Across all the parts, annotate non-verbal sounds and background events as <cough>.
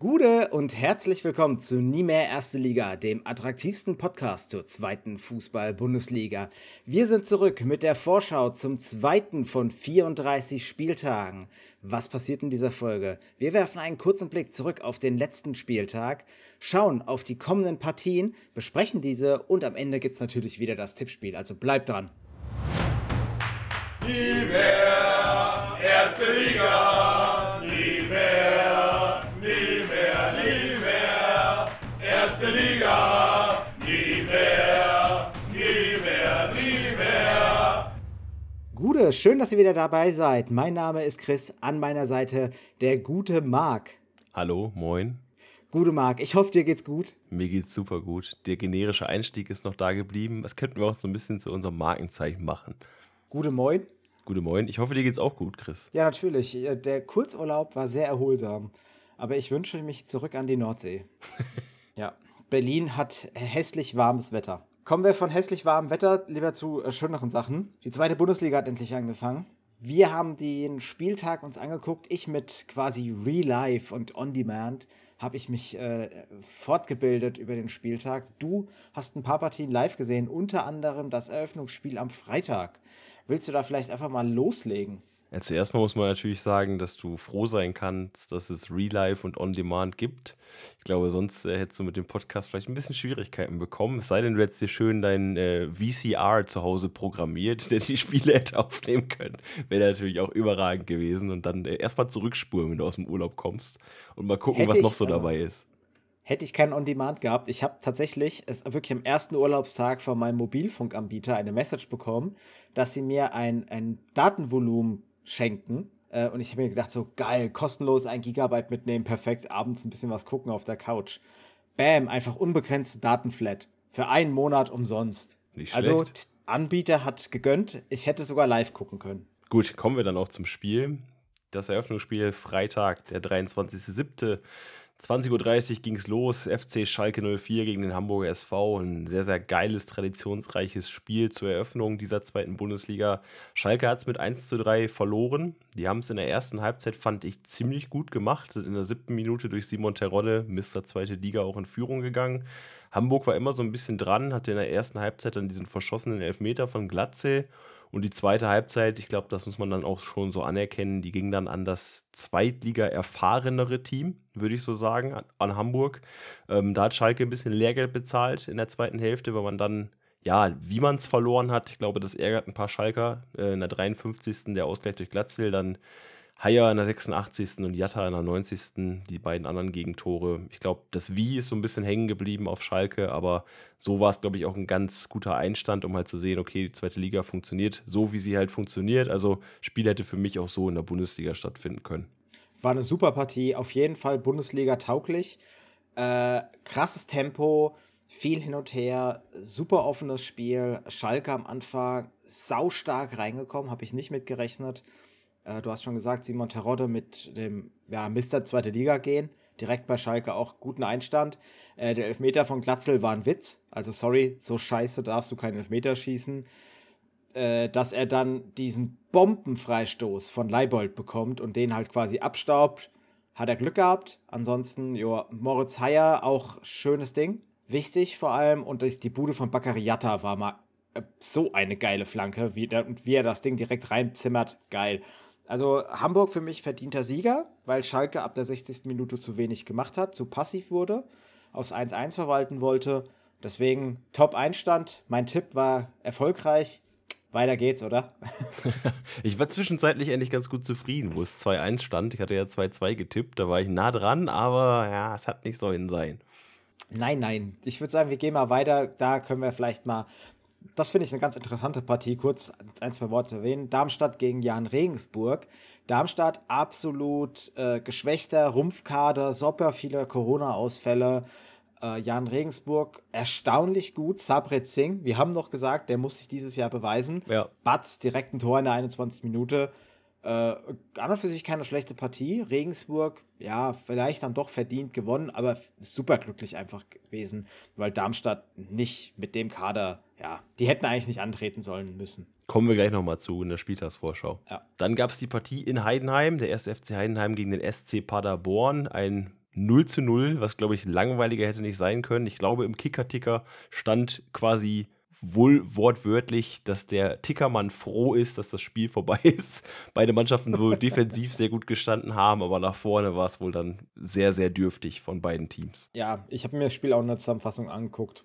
Gude und herzlich willkommen zu Nie mehr Erste Liga, dem attraktivsten Podcast zur zweiten Fußball-Bundesliga. Wir sind zurück mit der Vorschau zum zweiten von 34 Spieltagen. Was passiert in dieser Folge? Wir werfen einen kurzen Blick zurück auf den letzten Spieltag, schauen auf die kommenden Partien, besprechen diese und am Ende gibt es natürlich wieder das Tippspiel, also bleibt dran. Nie mehr Erste Liga. Gude, schön, dass ihr wieder dabei seid. Mein Name ist Chris, an meiner Seite der gute Marc. Hallo, moin. Gute Marc, ich hoffe, dir geht's gut. Mir geht's super gut. Der generische Einstieg ist noch da geblieben. Das könnten wir auch so ein bisschen zu unserem Markenzeichen machen. Gute Moin. Gute Moin. Ich hoffe, dir geht's auch gut, Chris. Ja, natürlich. Der Kurzurlaub war sehr erholsam. Aber ich wünsche mich zurück an die Nordsee. <laughs> ja, Berlin hat hässlich warmes Wetter. Kommen wir von hässlich warmem Wetter lieber zu äh, schöneren Sachen. Die zweite Bundesliga hat endlich angefangen. Wir haben den Spieltag uns angeguckt. Ich mit quasi Real Life und On Demand habe ich mich äh, fortgebildet über den Spieltag. Du hast ein paar Partien live gesehen, unter anderem das Eröffnungsspiel am Freitag. Willst du da vielleicht einfach mal loslegen? Ja, zuerst mal muss man natürlich sagen, dass du froh sein kannst, dass es Real Life und On Demand gibt. Ich glaube, sonst äh, hättest du mit dem Podcast vielleicht ein bisschen Schwierigkeiten bekommen. Es sei denn, du hättest dir schön dein äh, VCR zu Hause programmiert, <laughs> der die Spiele hätte aufnehmen können. Wäre natürlich auch überragend gewesen. Und dann äh, erstmal zurückspulen, wenn du aus dem Urlaub kommst und mal gucken, hätte was noch so ich, dabei ist. Hätte ich keinen On-Demand gehabt, ich habe tatsächlich es wirklich am ersten Urlaubstag von meinem Mobilfunkanbieter eine Message bekommen, dass sie mir ein, ein Datenvolumen schenken. Äh, und ich habe mir gedacht, so geil, kostenlos ein Gigabyte mitnehmen, perfekt, abends ein bisschen was gucken auf der Couch. Bam, einfach unbegrenzte Datenflat. Für einen Monat umsonst. Nicht also, schlecht. Also, Anbieter hat gegönnt. Ich hätte sogar live gucken können. Gut, kommen wir dann auch zum Spiel. Das Eröffnungsspiel Freitag, der 23.07. 20.30 Uhr ging es los. FC Schalke 04 gegen den Hamburger SV. Ein sehr, sehr geiles, traditionsreiches Spiel zur Eröffnung dieser zweiten Bundesliga. Schalke hat es mit 1 zu 3 verloren. Die haben es in der ersten Halbzeit, fand ich, ziemlich gut gemacht. Sind in der siebten Minute durch Simon Terodde, Mr. Zweite Liga, auch in Führung gegangen. Hamburg war immer so ein bisschen dran, hatte in der ersten Halbzeit dann diesen verschossenen Elfmeter von Glatze. Und die zweite Halbzeit, ich glaube, das muss man dann auch schon so anerkennen, die ging dann an das Zweitliga-erfahrenere Team, würde ich so sagen, an, Hamburg. Ähm, da hat Schalke ein bisschen Lehrgeld bezahlt in der zweiten Hälfte, weil man dann, ja, wie man es verloren hat, ich glaube, das ärgert ein paar Schalker. Äh, in der 53. der Ausgleich durch Glatzel, dann Haier in der 86. und Jatta in der 90. Die beiden anderen Gegentore. Ich glaube, das Wie ist so ein bisschen hängen geblieben auf Schalke, aber so war es, glaube ich, auch ein ganz guter Einstand, um halt zu sehen, okay, die zweite Liga funktioniert so, wie sie halt funktioniert. Also, Spiel hätte für mich auch so in der Bundesliga stattfinden können. War eine super Partie, auf jeden Fall Bundesliga tauglich. Äh, krasses Tempo, viel hin und her, super offenes Spiel. Schalke am Anfang saustark reingekommen, habe ich nicht mitgerechnet. Äh, du hast schon gesagt, Simon Terodde mit dem ja, Mister zweite Liga gehen. Direkt bei Schalke auch guten Einstand. Äh, der Elfmeter von Glatzel war ein Witz. Also sorry, so scheiße darfst du keinen Elfmeter schießen. Äh, dass er dann diesen Bombenfreistoß von Leibold bekommt und den halt quasi abstaubt, hat er Glück gehabt. Ansonsten, ja, Moritz Heyer auch schönes Ding. Wichtig vor allem. Und die Bude von Bakariata war mal äh, so eine geile Flanke. Wie, und wie er das Ding direkt reinzimmert, geil. Also Hamburg für mich verdienter Sieger, weil Schalke ab der 60. Minute zu wenig gemacht hat, zu passiv wurde, aufs 1-1 verwalten wollte. Deswegen Top-Einstand. Mein Tipp war erfolgreich. Weiter geht's, oder? <laughs> ich war zwischenzeitlich endlich ganz gut zufrieden, wo es 2-1 stand. Ich hatte ja 2-2 getippt, da war ich nah dran, aber ja, es hat nicht sollen sein. Nein, nein. Ich würde sagen, wir gehen mal weiter. Da können wir vielleicht mal das finde ich eine ganz interessante Partie, kurz ein, zwei Worte erwähnen. Darmstadt gegen Jan Regensburg. Darmstadt absolut äh, geschwächter Rumpfkader, super viele Corona-Ausfälle. Äh, Jan Regensburg erstaunlich gut. Sabret Singh, wir haben noch gesagt, der muss sich dieses Jahr beweisen. Ja. Batz direkt ein Tor in der 21. Minute. Äh, an und für sich keine schlechte Partie. Regensburg, ja, vielleicht dann doch verdient gewonnen, aber superglücklich einfach gewesen, weil Darmstadt nicht mit dem Kader, ja, die hätten eigentlich nicht antreten sollen müssen. Kommen wir gleich nochmal zu in der Spieltagsvorschau. Ja. Dann gab es die Partie in Heidenheim, der erste FC Heidenheim gegen den SC Paderborn. Ein 0 zu 0, was glaube ich langweiliger hätte nicht sein können. Ich glaube, im Kicker-Ticker stand quasi wohl wortwörtlich, dass der Tickermann froh ist, dass das Spiel vorbei <laughs> ist. Beide Mannschaften wohl defensiv sehr gut gestanden haben, aber nach vorne war es wohl dann sehr, sehr dürftig von beiden Teams. Ja, ich habe mir das Spiel auch in der Zusammenfassung angeguckt.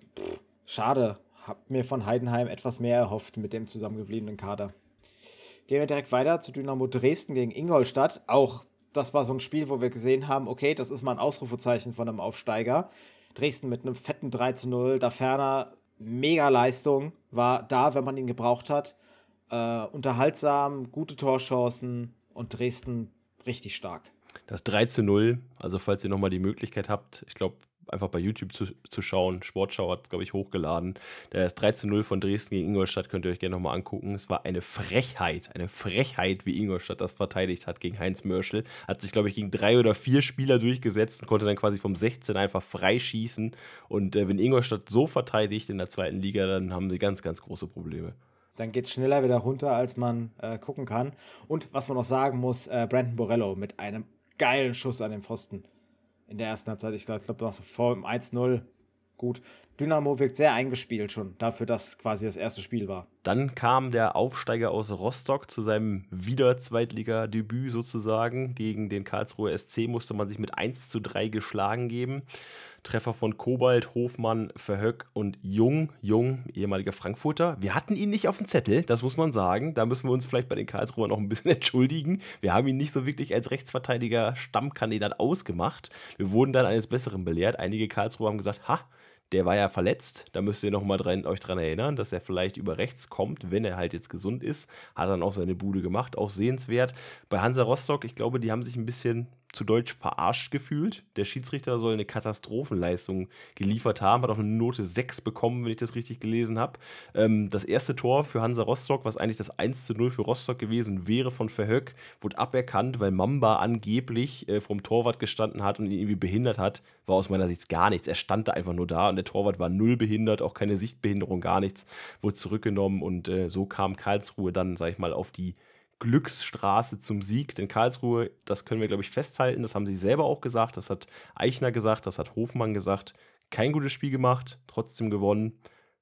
Schade, hab mir von Heidenheim etwas mehr erhofft mit dem zusammengebliebenen Kader. Gehen wir direkt weiter zu Dynamo Dresden gegen Ingolstadt. Auch das war so ein Spiel, wo wir gesehen haben, okay, das ist mal ein Ausrufezeichen von einem Aufsteiger. Dresden mit einem fetten 3 zu 0, da ferner mega Leistung, war da, wenn man ihn gebraucht hat. Äh, unterhaltsam, gute Torchancen und Dresden richtig stark. Das 3 zu 0, also falls ihr nochmal die Möglichkeit habt, ich glaube, einfach bei YouTube zu, zu schauen. Sportschau hat, glaube ich, hochgeladen. Der ist 3 zu 0 von Dresden gegen Ingolstadt, könnt ihr euch gerne nochmal angucken. Es war eine Frechheit, eine Frechheit, wie Ingolstadt das verteidigt hat gegen Heinz Mörschel. Hat sich, glaube ich, gegen drei oder vier Spieler durchgesetzt und konnte dann quasi vom 16 einfach freischießen. Und äh, wenn Ingolstadt so verteidigt in der zweiten Liga, dann haben sie ganz, ganz große Probleme dann geht es schneller wieder runter, als man äh, gucken kann. Und was man noch sagen muss, äh, Brandon Borello mit einem geilen Schuss an den Pfosten in der ersten Halbzeit. Ich glaube, noch so vor dem 1-0 gut. Dynamo wirkt sehr eingespielt schon, dafür, dass quasi das erste Spiel war. Dann kam der Aufsteiger aus Rostock zu seinem Wieder-Zweitliga-Debüt sozusagen. Gegen den Karlsruher SC musste man sich mit 1 zu 3 geschlagen geben. Treffer von Kobalt, Hofmann, Verhöck und Jung. Jung, ehemaliger Frankfurter. Wir hatten ihn nicht auf dem Zettel, das muss man sagen. Da müssen wir uns vielleicht bei den Karlsruher noch ein bisschen <laughs> entschuldigen. Wir haben ihn nicht so wirklich als Rechtsverteidiger Stammkandidat ausgemacht. Wir wurden dann eines Besseren belehrt. Einige Karlsruher haben gesagt, ha, der war ja verletzt. Da müsst ihr nochmal dran, euch dran erinnern, dass er vielleicht über rechts kommt, wenn er halt jetzt gesund ist. Hat dann auch seine Bude gemacht, auch sehenswert. Bei Hansa Rostock, ich glaube, die haben sich ein bisschen zu Deutsch verarscht gefühlt. Der Schiedsrichter soll eine Katastrophenleistung geliefert haben, hat auch eine Note 6 bekommen, wenn ich das richtig gelesen habe. Ähm, das erste Tor für Hansa Rostock, was eigentlich das 1 zu 0 für Rostock gewesen wäre von Verhöck, wurde aberkannt, weil Mamba angeblich äh, vom Torwart gestanden hat und ihn irgendwie behindert hat. War aus meiner Sicht gar nichts. Er stand da einfach nur da und der Torwart war null behindert, auch keine Sichtbehinderung, gar nichts. Wurde zurückgenommen und äh, so kam Karlsruhe dann, sag ich mal, auf die Glücksstraße zum Sieg. Denn Karlsruhe, das können wir, glaube ich, festhalten. Das haben sie selber auch gesagt. Das hat Eichner gesagt. Das hat Hofmann gesagt. Kein gutes Spiel gemacht, trotzdem gewonnen.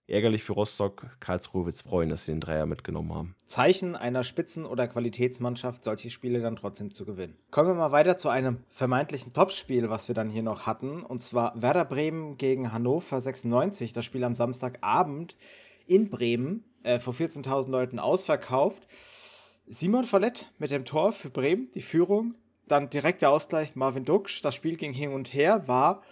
Ärgerlich für Rostock. Karlsruhe wird es freuen, dass sie den Dreier mitgenommen haben. Zeichen einer Spitzen- oder Qualitätsmannschaft, solche Spiele dann trotzdem zu gewinnen. Kommen wir mal weiter zu einem vermeintlichen Topspiel, was wir dann hier noch hatten. Und zwar Werder Bremen gegen Hannover 96. Das Spiel am Samstagabend in Bremen. Äh, vor 14.000 Leuten ausverkauft. Simon Follett mit dem Tor für Bremen, die Führung. Dann direkt der Ausgleich Marvin Duksch. Das Spiel ging hin und her, war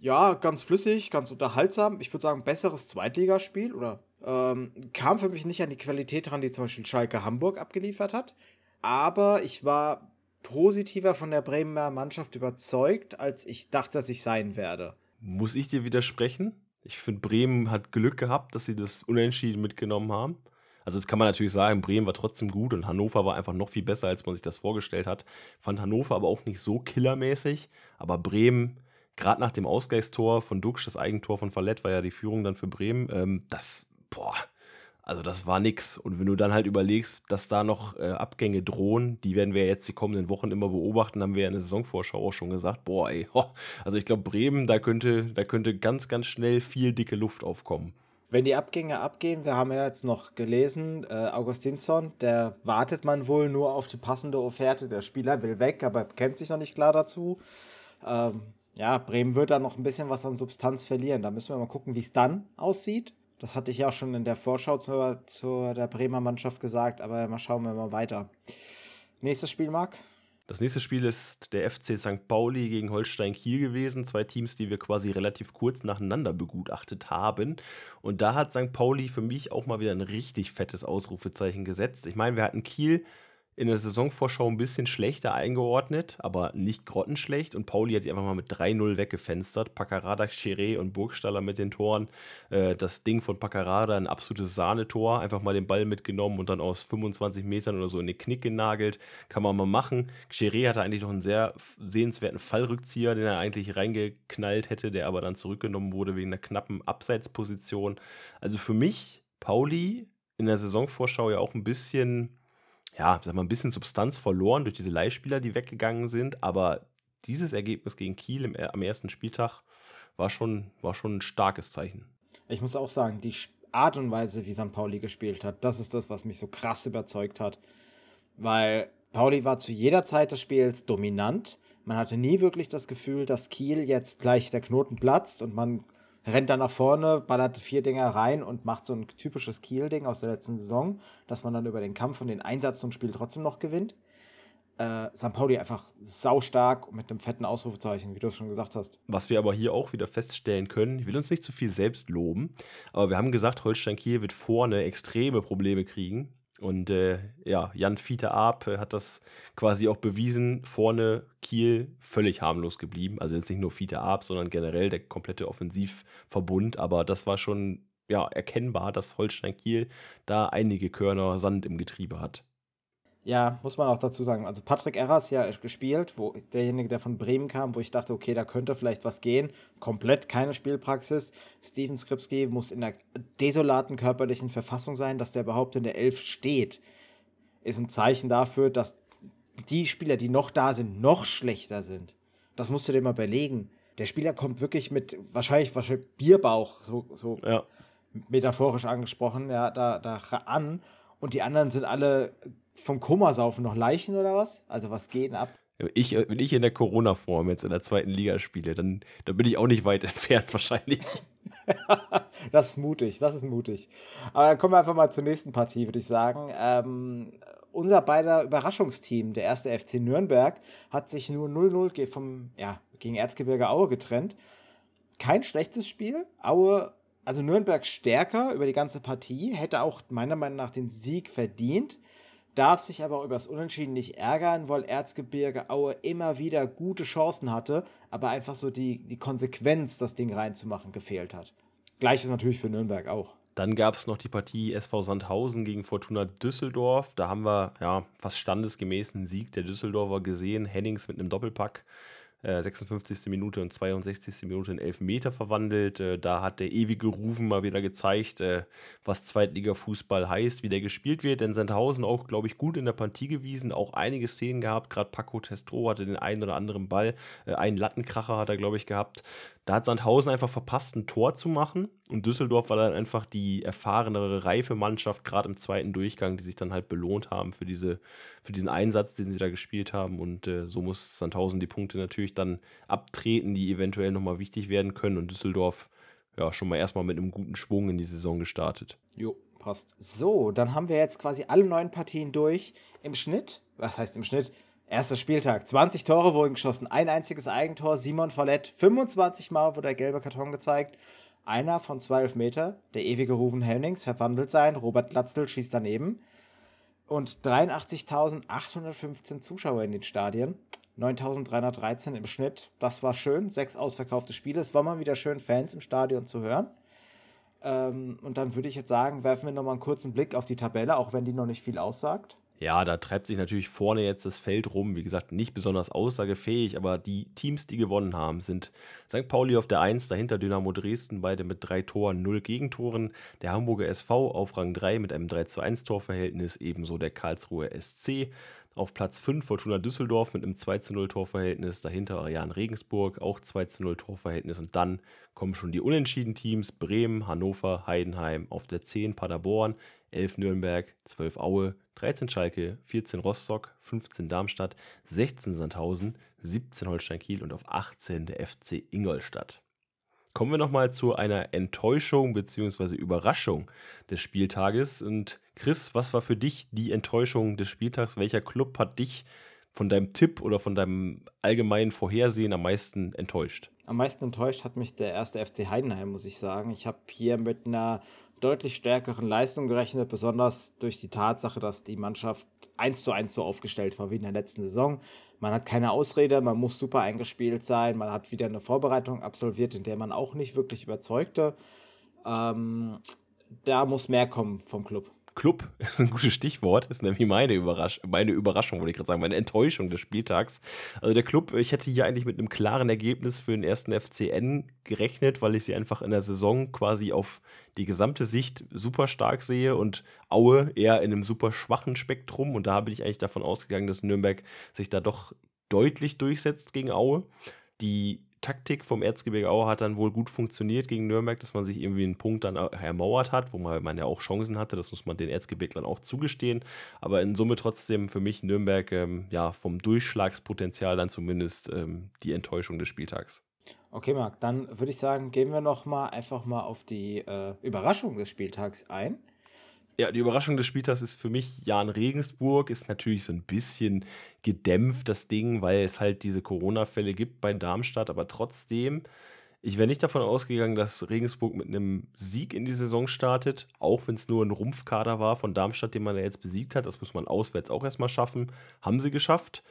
ja ganz flüssig, ganz unterhaltsam. Ich würde sagen, besseres Zweitligaspiel oder ähm, kam für mich nicht an die Qualität ran, die zum Beispiel Schalke Hamburg abgeliefert hat. Aber ich war positiver von der Bremer Mannschaft überzeugt, als ich dachte, dass ich sein werde. Muss ich dir widersprechen? Ich finde, Bremen hat Glück gehabt, dass sie das Unentschieden mitgenommen haben. Also das kann man natürlich sagen, Bremen war trotzdem gut und Hannover war einfach noch viel besser, als man sich das vorgestellt hat. Fand Hannover aber auch nicht so killermäßig, aber Bremen, gerade nach dem Ausgleichstor von Duxch, das Eigentor von Fallett war ja die Führung dann für Bremen, ähm, das, boah, also das war nix. Und wenn du dann halt überlegst, dass da noch äh, Abgänge drohen, die werden wir jetzt die kommenden Wochen immer beobachten, haben wir ja in der Saisonvorschau auch schon gesagt, boah, ey, ho. also ich glaube, Bremen, da könnte, da könnte ganz, ganz schnell viel dicke Luft aufkommen. Wenn die Abgänge abgehen, wir haben ja jetzt noch gelesen, äh, Augustinsson, der wartet man wohl nur auf die passende Offerte. Der Spieler will weg, aber kennt sich noch nicht klar dazu. Ähm, ja, Bremen wird da noch ein bisschen was an Substanz verlieren. Da müssen wir mal gucken, wie es dann aussieht. Das hatte ich ja auch schon in der Vorschau zur, zur der Bremer Mannschaft gesagt, aber mal schauen wir mal weiter. Nächstes Spiel, Marc? Das nächste Spiel ist der FC St. Pauli gegen Holstein Kiel gewesen. Zwei Teams, die wir quasi relativ kurz nacheinander begutachtet haben. Und da hat St. Pauli für mich auch mal wieder ein richtig fettes Ausrufezeichen gesetzt. Ich meine, wir hatten Kiel in der Saisonvorschau ein bisschen schlechter eingeordnet, aber nicht grottenschlecht. Und Pauli hat die einfach mal mit 3-0 weggefenstert. Paccarada, Chiré und Burgstaller mit den Toren. Äh, das Ding von Paccarada, ein absolutes Sahnetor. Einfach mal den Ball mitgenommen und dann aus 25 Metern oder so in den Knick genagelt. Kann man mal machen. Chiré hatte eigentlich noch einen sehr sehenswerten Fallrückzieher, den er eigentlich reingeknallt hätte, der aber dann zurückgenommen wurde wegen einer knappen Abseitsposition. Also für mich, Pauli in der Saisonvorschau ja auch ein bisschen ja, sag mal, ein bisschen Substanz verloren durch diese Leihspieler, die weggegangen sind, aber dieses Ergebnis gegen Kiel im, am ersten Spieltag war schon, war schon ein starkes Zeichen. Ich muss auch sagen, die Art und Weise, wie St. Pauli gespielt hat, das ist das, was mich so krass überzeugt hat. Weil Pauli war zu jeder Zeit des Spiels dominant. Man hatte nie wirklich das Gefühl, dass Kiel jetzt gleich der Knoten platzt und man rennt dann nach vorne, ballert vier Dinger rein und macht so ein typisches Kiel-Ding aus der letzten Saison, dass man dann über den Kampf und den Einsatz zum Spiel trotzdem noch gewinnt. Äh, St. Pauli einfach saustark mit einem fetten Ausrufezeichen, wie du es schon gesagt hast. Was wir aber hier auch wieder feststellen können, ich will uns nicht zu viel selbst loben, aber wir haben gesagt, Holstein Kiel wird vorne extreme Probleme kriegen. Und äh, ja, Jan Fiete Arp hat das quasi auch bewiesen. Vorne Kiel völlig harmlos geblieben. Also jetzt nicht nur Fiete Arp, sondern generell der komplette Offensivverbund. Aber das war schon ja, erkennbar, dass Holstein Kiel da einige Körner Sand im Getriebe hat. Ja, muss man auch dazu sagen. Also Patrick Erras ja gespielt, wo derjenige, der von Bremen kam, wo ich dachte, okay, da könnte vielleicht was gehen. Komplett keine Spielpraxis. Steven Skripski muss in der desolaten körperlichen Verfassung sein, dass der überhaupt in der Elf steht. Ist ein Zeichen dafür, dass die Spieler, die noch da sind, noch schlechter sind. Das musst du dir mal überlegen. Der Spieler kommt wirklich mit wahrscheinlich, wahrscheinlich Bierbauch, so, so ja. metaphorisch angesprochen, ja, da, da an. Und die anderen sind alle vom Komasaufen noch Leichen oder was? Also was geht denn ab? Ich, wenn ich in der Corona-Form jetzt in der zweiten Liga spiele, dann, dann bin ich auch nicht weit <laughs> entfernt wahrscheinlich. <laughs> das ist mutig, das ist mutig. Aber dann kommen wir einfach mal zur nächsten Partie, würde ich sagen. Ähm, unser beider Überraschungsteam, der erste FC Nürnberg, hat sich nur 0-0 vom, ja, gegen Erzgebirge Aue getrennt. Kein schlechtes Spiel. Aue, also Nürnberg stärker über die ganze Partie, hätte auch meiner Meinung nach den Sieg verdient darf sich aber über das Unentschieden nicht ärgern, weil Erzgebirge Aue immer wieder gute Chancen hatte, aber einfach so die, die Konsequenz, das Ding reinzumachen, gefehlt hat. Gleiches natürlich für Nürnberg auch. Dann gab es noch die Partie SV Sandhausen gegen Fortuna Düsseldorf. Da haben wir ja fast standesgemäß einen Sieg der Düsseldorfer gesehen. Hennings mit einem Doppelpack. 56. Äh, Minute und 62. Minute in Elfmeter verwandelt. Äh, da hat der ewige Rufen mal wieder gezeigt, äh, was Zweitliga-Fußball heißt, wie der gespielt wird. Denn Sandhausen auch, glaube ich, gut in der Partie gewesen, auch einige Szenen gehabt. Gerade Paco Testro hatte den einen oder anderen Ball. einen Lattenkracher hat er, glaube ich, gehabt. Da hat Sandhausen einfach verpasst, ein Tor zu machen. Und Düsseldorf war dann einfach die erfahrenere, reife Mannschaft, gerade im zweiten Durchgang, die sich dann halt belohnt haben für, diese, für diesen Einsatz, den sie da gespielt haben. Und so muss Sandhausen die Punkte natürlich dann abtreten, die eventuell nochmal wichtig werden können. Und Düsseldorf ja schon mal erstmal mit einem guten Schwung in die Saison gestartet. Jo, passt. So, dann haben wir jetzt quasi alle neun Partien durch. Im Schnitt, was heißt im Schnitt? Erster Spieltag, 20 Tore wurden geschossen, ein einziges Eigentor, Simon Follett, 25 Mal wurde der gelbe Karton gezeigt. Einer von 12 Meter, der ewige Ruven Hennings, verwandelt sein, Robert Glatzel schießt daneben. Und 83.815 Zuschauer in den Stadien, 9.313 im Schnitt, das war schön, sechs ausverkaufte Spiele, es war mal wieder schön, Fans im Stadion zu hören. Ähm, und dann würde ich jetzt sagen, werfen wir nochmal einen kurzen Blick auf die Tabelle, auch wenn die noch nicht viel aussagt. Ja, da treibt sich natürlich vorne jetzt das Feld rum. Wie gesagt, nicht besonders aussagefähig, aber die Teams, die gewonnen haben, sind St. Pauli auf der 1, dahinter Dynamo Dresden, beide mit drei Toren, null Gegentoren. Der Hamburger SV auf Rang 3 mit einem 3 zu 1 Torverhältnis, ebenso der Karlsruher SC. Auf Platz 5 Fortuna Düsseldorf mit einem 2 zu 0 Torverhältnis. Dahinter Ariane Regensburg, auch 2 zu 0 Torverhältnis. Und dann kommen schon die unentschieden Teams. Bremen, Hannover, Heidenheim. Auf der 10 Paderborn, 11 Nürnberg, 12 Aue, 13 Schalke, 14 Rostock, 15 Darmstadt, 16 Sandhausen, 17 Holstein Kiel und auf 18 der FC Ingolstadt. Kommen wir nochmal zu einer Enttäuschung bzw. Überraschung des Spieltages. Und Chris, was war für dich die Enttäuschung des Spieltags? Welcher Club hat dich von deinem Tipp oder von deinem allgemeinen Vorhersehen am meisten enttäuscht? Am meisten enttäuscht hat mich der erste FC Heidenheim, muss ich sagen. Ich habe hier mit einer deutlich stärkeren Leistung gerechnet, besonders durch die Tatsache, dass die Mannschaft eins zu eins so aufgestellt war wie in der letzten Saison. Man hat keine Ausrede, man muss super eingespielt sein, man hat wieder eine Vorbereitung absolviert, in der man auch nicht wirklich überzeugte. Ähm, da muss mehr kommen vom Club. Club <laughs> ist ein gutes Stichwort, ist nämlich meine, Überrasch meine Überraschung, wollte ich gerade sagen, meine Enttäuschung des Spieltags. Also der Club, ich hätte hier eigentlich mit einem klaren Ergebnis für den ersten FCN gerechnet, weil ich sie einfach in der Saison quasi auf die gesamte Sicht super stark sehe und Aue eher in einem super schwachen Spektrum. Und da bin ich eigentlich davon ausgegangen, dass Nürnberg sich da doch deutlich durchsetzt gegen Aue. Die Taktik vom Erzgebirge Aue hat dann wohl gut funktioniert gegen Nürnberg, dass man sich irgendwie einen Punkt dann ermauert hat, wo man, man ja auch Chancen hatte. Das muss man den Erzgebirglern auch zugestehen. Aber in Summe trotzdem für mich Nürnberg ähm, ja vom Durchschlagspotenzial dann zumindest ähm, die Enttäuschung des Spieltags. Okay, Marc, dann würde ich sagen, gehen wir noch mal einfach mal auf die äh, Überraschung des Spieltags ein. Ja, die Überraschung des Spieltags ist für mich Jan Regensburg, ist natürlich so ein bisschen gedämpft, das Ding, weil es halt diese Corona-Fälle gibt bei Darmstadt, aber trotzdem, ich wäre nicht davon ausgegangen, dass Regensburg mit einem Sieg in die Saison startet, auch wenn es nur ein Rumpfkader war von Darmstadt, den man ja jetzt besiegt hat. Das muss man auswärts auch erstmal schaffen. Haben sie geschafft.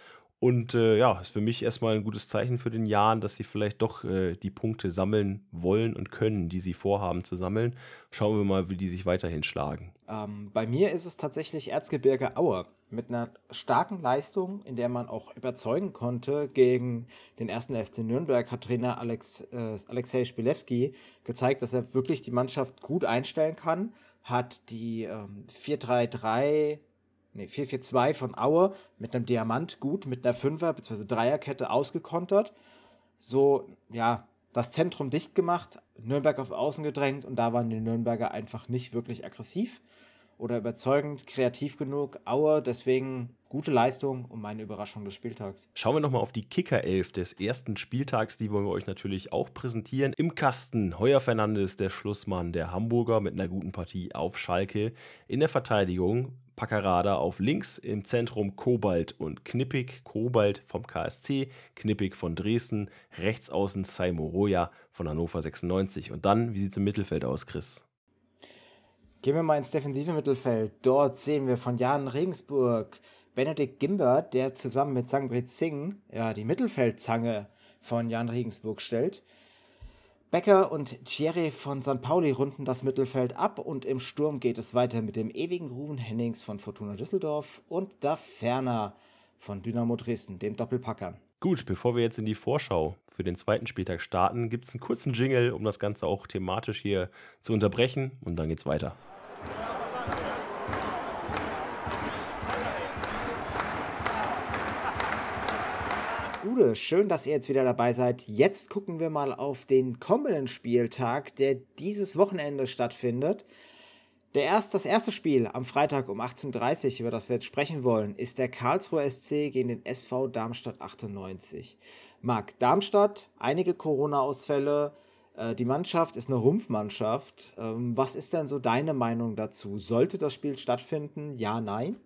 Und äh, ja, ist für mich erstmal ein gutes Zeichen für den Jahren, dass sie vielleicht doch äh, die Punkte sammeln wollen und können, die sie vorhaben zu sammeln. Schauen wir mal, wie die sich weiterhin schlagen. Ähm, bei mir ist es tatsächlich Erzgebirge Aue mit einer starken Leistung, in der man auch überzeugen konnte. Gegen den ersten FC Nürnberg hat Trainer Alex, äh, Alexei Spilewski gezeigt, dass er wirklich die Mannschaft gut einstellen kann. Hat die ähm, 4-3-3 nee, 4-4-2 von Aue mit einem Diamant gut, mit einer Fünfer- bzw. Dreierkette ausgekontert. So, ja, das Zentrum dicht gemacht, Nürnberg auf Außen gedrängt und da waren die Nürnberger einfach nicht wirklich aggressiv oder überzeugend, kreativ genug. Aue, deswegen gute Leistung und meine Überraschung des Spieltags. Schauen wir nochmal auf die Kicker-Elf des ersten Spieltags. Die wollen wir euch natürlich auch präsentieren. Im Kasten Heuer Fernandes, der Schlussmann der Hamburger mit einer guten Partie auf Schalke. In der Verteidigung Packerada auf links, im Zentrum Kobalt und Knippig, Kobalt vom KSC, Knippig von Dresden, rechts außen Saimo Roya von Hannover 96. Und dann, wie sieht es im Mittelfeld aus, Chris? Gehen wir mal ins defensive Mittelfeld. Dort sehen wir von Jan Regensburg Benedikt Gimbert, der zusammen mit Sangbrit Singh ja, die Mittelfeldzange von Jan Regensburg stellt. Becker und Thierry von St. Pauli runden das Mittelfeld ab und im Sturm geht es weiter mit dem ewigen Ruben Hennings von Fortuna Düsseldorf und da Ferner von Dynamo Dresden, dem Doppelpackern. Gut, bevor wir jetzt in die Vorschau für den zweiten Spieltag starten, gibt es einen kurzen Jingle, um das Ganze auch thematisch hier zu unterbrechen und dann geht's weiter. Gude, schön, dass ihr jetzt wieder dabei seid. Jetzt gucken wir mal auf den kommenden Spieltag, der dieses Wochenende stattfindet. Der erst, das erste Spiel am Freitag um 18.30 Uhr, über das wir jetzt sprechen wollen, ist der Karlsruher SC gegen den SV Darmstadt 98. Marc, Darmstadt, einige Corona-Ausfälle, äh, die Mannschaft ist eine Rumpfmannschaft. Ähm, was ist denn so deine Meinung dazu? Sollte das Spiel stattfinden? Ja, nein?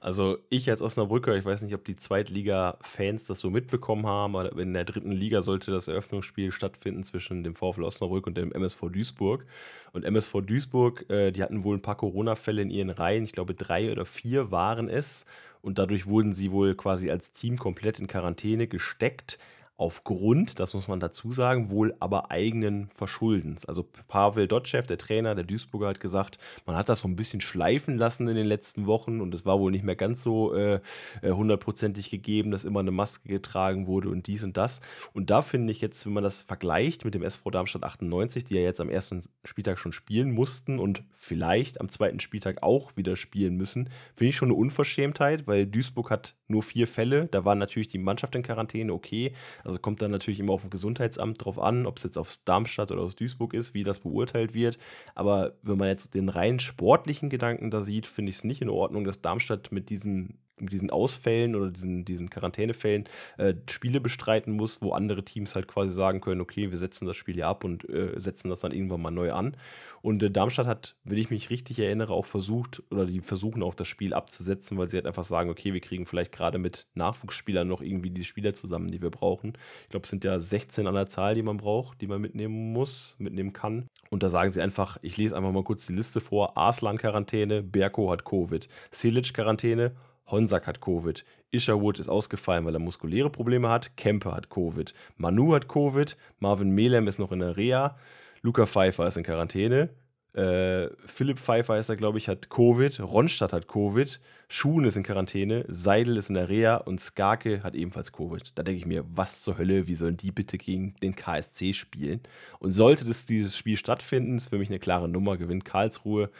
Also ich als Osnabrücker, ich weiß nicht, ob die Zweitliga-Fans das so mitbekommen haben, aber in der dritten Liga sollte das Eröffnungsspiel stattfinden zwischen dem VfL Osnabrück und dem MSV Duisburg. Und MSV Duisburg, äh, die hatten wohl ein paar Corona-Fälle in ihren Reihen, ich glaube drei oder vier waren es. Und dadurch wurden sie wohl quasi als Team komplett in Quarantäne gesteckt aufgrund, das muss man dazu sagen, wohl aber eigenen Verschuldens. Also Pavel Dotschew, der Trainer der Duisburger, hat gesagt, man hat das so ein bisschen schleifen lassen in den letzten Wochen und es war wohl nicht mehr ganz so äh, äh, hundertprozentig gegeben, dass immer eine Maske getragen wurde und dies und das. Und da finde ich jetzt, wenn man das vergleicht mit dem SV Darmstadt 98, die ja jetzt am ersten Spieltag schon spielen mussten und vielleicht am zweiten Spieltag auch wieder spielen müssen, finde ich schon eine Unverschämtheit, weil Duisburg hat nur vier Fälle. Da war natürlich die Mannschaft in Quarantäne, okay. Also kommt dann natürlich immer auf das Gesundheitsamt drauf an, ob es jetzt aus Darmstadt oder aus Duisburg ist, wie das beurteilt wird. Aber wenn man jetzt den rein sportlichen Gedanken da sieht, finde ich es nicht in Ordnung, dass Darmstadt mit diesem mit diesen Ausfällen oder diesen, diesen Quarantänefällen äh, Spiele bestreiten muss, wo andere Teams halt quasi sagen können, okay, wir setzen das Spiel ja ab und äh, setzen das dann irgendwann mal neu an. Und äh, Darmstadt hat, wenn ich mich richtig erinnere, auch versucht, oder die versuchen auch das Spiel abzusetzen, weil sie halt einfach sagen, okay, wir kriegen vielleicht gerade mit Nachwuchsspielern noch irgendwie die Spieler zusammen, die wir brauchen. Ich glaube, es sind ja 16 an der Zahl, die man braucht, die man mitnehmen muss, mitnehmen kann. Und da sagen sie einfach, ich lese einfach mal kurz die Liste vor. Arslan Quarantäne, Berko hat Covid, Silic Quarantäne, Honsack hat Covid. Isherwood ist ausgefallen, weil er muskuläre Probleme hat. Kempe hat Covid. Manu hat Covid. Marvin Melem ist noch in der Reha. Luca Pfeiffer ist in Quarantäne. Äh, Philipp Pfeiffer ist er, glaube ich, hat Covid. Ronstadt hat Covid. Schuhen ist in Quarantäne. Seidel ist in der Reha. Und Skarke hat ebenfalls Covid. Da denke ich mir, was zur Hölle, wie sollen die bitte gegen den KSC spielen? Und sollte das, dieses Spiel stattfinden, ist für mich eine klare Nummer, gewinnt Karlsruhe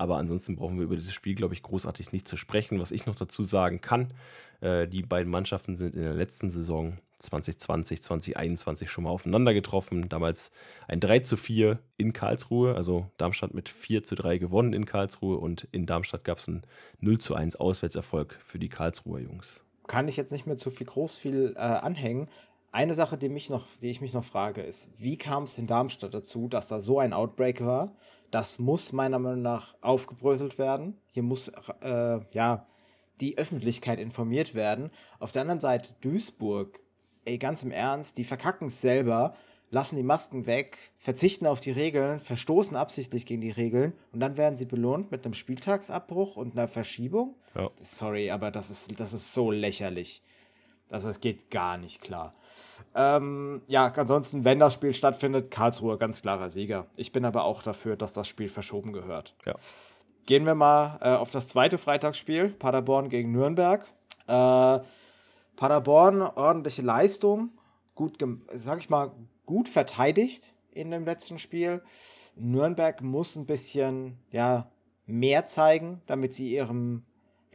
Aber ansonsten brauchen wir über dieses Spiel, glaube ich, großartig nicht zu sprechen. Was ich noch dazu sagen kann, äh, die beiden Mannschaften sind in der letzten Saison 2020, 2021 schon mal aufeinander getroffen. Damals ein 3 zu 4 in Karlsruhe, also Darmstadt mit 4 zu 3 gewonnen in Karlsruhe und in Darmstadt gab es einen 0 zu 1 Auswärtserfolg für die Karlsruher Jungs. Kann ich jetzt nicht mehr zu viel groß viel äh, anhängen. Eine Sache, die, mich noch, die ich mich noch frage, ist, wie kam es in Darmstadt dazu, dass da so ein Outbreak war? Das muss meiner Meinung nach aufgebröselt werden. Hier muss äh, ja die Öffentlichkeit informiert werden. Auf der anderen Seite Duisburg ey, ganz im Ernst, die verkacken es selber, lassen die Masken weg, verzichten auf die Regeln, verstoßen absichtlich gegen die Regeln und dann werden sie belohnt mit einem Spieltagsabbruch und einer Verschiebung. Ja. Sorry, aber das ist, das ist so lächerlich. Also es geht gar nicht klar. Ähm, ja, ansonsten, wenn das Spiel stattfindet, Karlsruhe ganz klarer Sieger. Ich bin aber auch dafür, dass das Spiel verschoben gehört. Ja. Gehen wir mal äh, auf das zweite Freitagsspiel, Paderborn gegen Nürnberg. Äh, Paderborn ordentliche Leistung, gut, sag ich mal, gut verteidigt in dem letzten Spiel. Nürnberg muss ein bisschen ja, mehr zeigen, damit sie ihrem